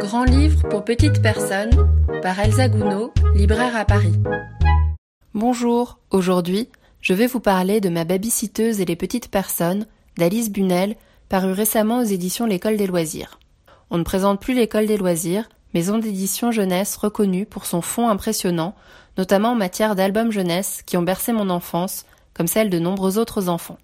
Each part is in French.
Grand livre pour petites personnes par Elsa Gounod, libraire à Paris. Bonjour, aujourd'hui, je vais vous parler de ma babysiteuse et les petites personnes d'Alice Bunel, paru récemment aux éditions L'école des loisirs. On ne présente plus l'école des loisirs, maison d'édition jeunesse reconnue pour son fond impressionnant, notamment en matière d'albums jeunesse qui ont bercé mon enfance, comme celle de nombreux autres enfants.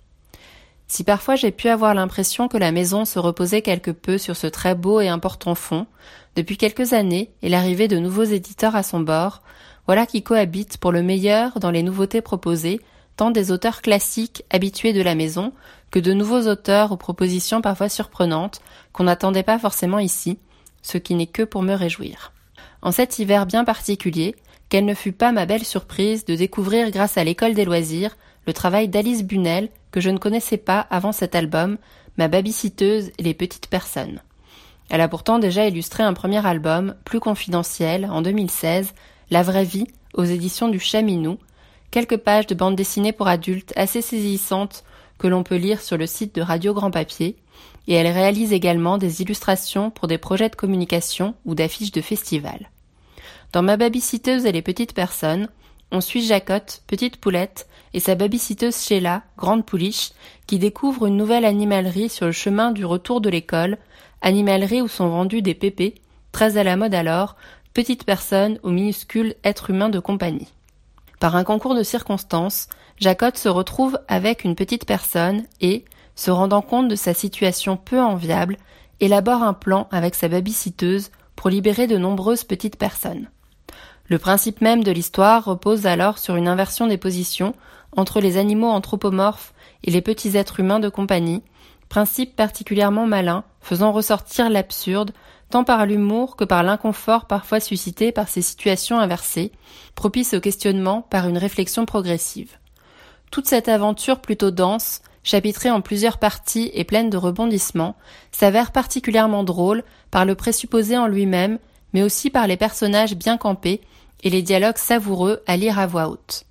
Si parfois j'ai pu avoir l'impression que la maison se reposait quelque peu sur ce très beau et important fond, depuis quelques années et l'arrivée de nouveaux éditeurs à son bord, voilà qui cohabitent pour le meilleur dans les nouveautés proposées, tant des auteurs classiques habitués de la maison que de nouveaux auteurs aux propositions parfois surprenantes qu'on n'attendait pas forcément ici, ce qui n'est que pour me réjouir. En cet hiver bien particulier, quelle ne fut pas ma belle surprise de découvrir grâce à l'école des loisirs le travail d'Alice Bunel, que je ne connaissais pas avant cet album, Ma babysiteuse et les petites personnes. Elle a pourtant déjà illustré un premier album, plus confidentiel, en 2016, La vraie vie, aux éditions du Chaminou, quelques pages de bande dessinée pour adultes assez saisissantes que l'on peut lire sur le site de Radio Grand Papier, et elle réalise également des illustrations pour des projets de communication ou d'affiches de festivals. Dans Ma babysiteuse et les petites personnes, on suit Jacotte, petite poulette, et sa babysiteuse Sheila, grande pouliche, qui découvre une nouvelle animalerie sur le chemin du retour de l'école, animalerie où sont vendus des pépés, très à la mode alors, petites personnes ou minuscules êtres humains de compagnie. Par un concours de circonstances, Jacotte se retrouve avec une petite personne et, se rendant compte de sa situation peu enviable, élabore un plan avec sa babysiteuse pour libérer de nombreuses petites personnes. Le principe même de l'histoire repose alors sur une inversion des positions entre les animaux anthropomorphes et les petits êtres humains de compagnie, principe particulièrement malin, faisant ressortir l'absurde, tant par l'humour que par l'inconfort parfois suscité par ces situations inversées, propice au questionnement par une réflexion progressive. Toute cette aventure plutôt dense, chapitrée en plusieurs parties et pleine de rebondissements, s'avère particulièrement drôle par le présupposé en lui-même, mais aussi par les personnages bien campés et les dialogues savoureux à lire à voix haute.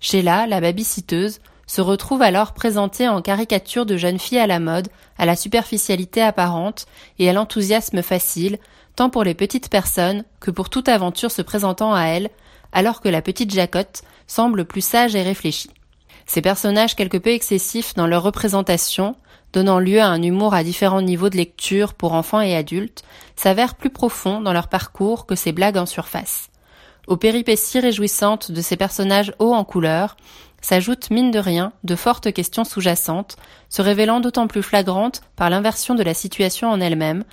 Sheila, la babysiteuse, se retrouve alors présentée en caricature de jeune fille à la mode, à la superficialité apparente et à l'enthousiasme facile, tant pour les petites personnes que pour toute aventure se présentant à elle, alors que la petite Jacotte semble plus sage et réfléchie. Ces personnages quelque peu excessifs dans leur représentation, donnant lieu à un humour à différents niveaux de lecture pour enfants et adultes, s'avèrent plus profonds dans leur parcours que ces blagues en surface. Aux péripéties réjouissantes de ces personnages hauts en couleur s'ajoutent mine de rien de fortes questions sous-jacentes, se révélant d'autant plus flagrantes par l'inversion de la situation en elle-même,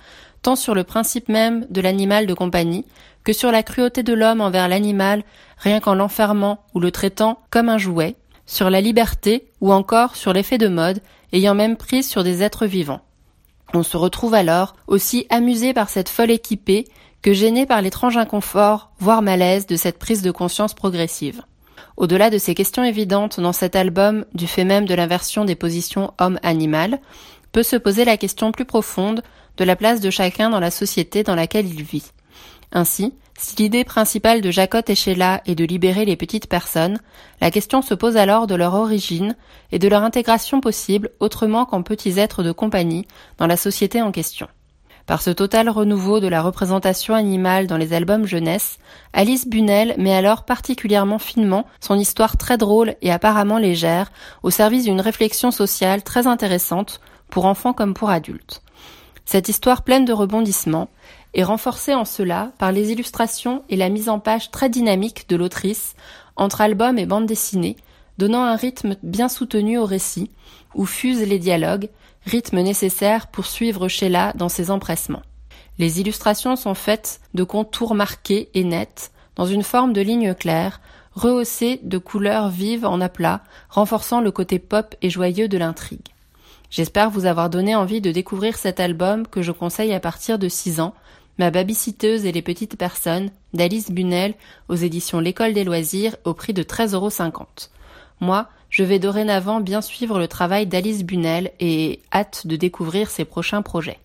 tant sur le principe même de l'animal de compagnie que sur la cruauté de l'homme envers l'animal rien qu'en l'enfermant ou le traitant comme un jouet, sur la liberté ou encore sur l'effet de mode ayant même prise sur des êtres vivants. On se retrouve alors aussi amusé par cette folle équipée que gêné par l'étrange inconfort, voire malaise de cette prise de conscience progressive. Au-delà de ces questions évidentes dans cet album du fait même de l'inversion des positions homme-animal, peut se poser la question plus profonde de la place de chacun dans la société dans laquelle il vit. Ainsi, si l'idée principale de Jacotte et Sheila est de libérer les petites personnes, la question se pose alors de leur origine et de leur intégration possible autrement qu'en petits êtres de compagnie dans la société en question. Par ce total renouveau de la représentation animale dans les albums jeunesse, Alice Bunel met alors particulièrement finement son histoire très drôle et apparemment légère au service d'une réflexion sociale très intéressante pour enfants comme pour adultes. Cette histoire pleine de rebondissements est renforcée en cela par les illustrations et la mise en page très dynamique de l'autrice entre album et bande dessinée, donnant un rythme bien soutenu au récit, où fusent les dialogues, rythme nécessaire pour suivre Sheila dans ses empressements. Les illustrations sont faites de contours marqués et nets, dans une forme de lignes claires, rehaussées de couleurs vives en aplat, renforçant le côté pop et joyeux de l'intrigue. J'espère vous avoir donné envie de découvrir cet album que je conseille à partir de 6 ans, Ma babysiteuse et les petites personnes, d'Alice Bunel, aux éditions L'école des loisirs, au prix de 13,50 euros. Moi, je vais dorénavant bien suivre le travail d'Alice Bunel et hâte de découvrir ses prochains projets.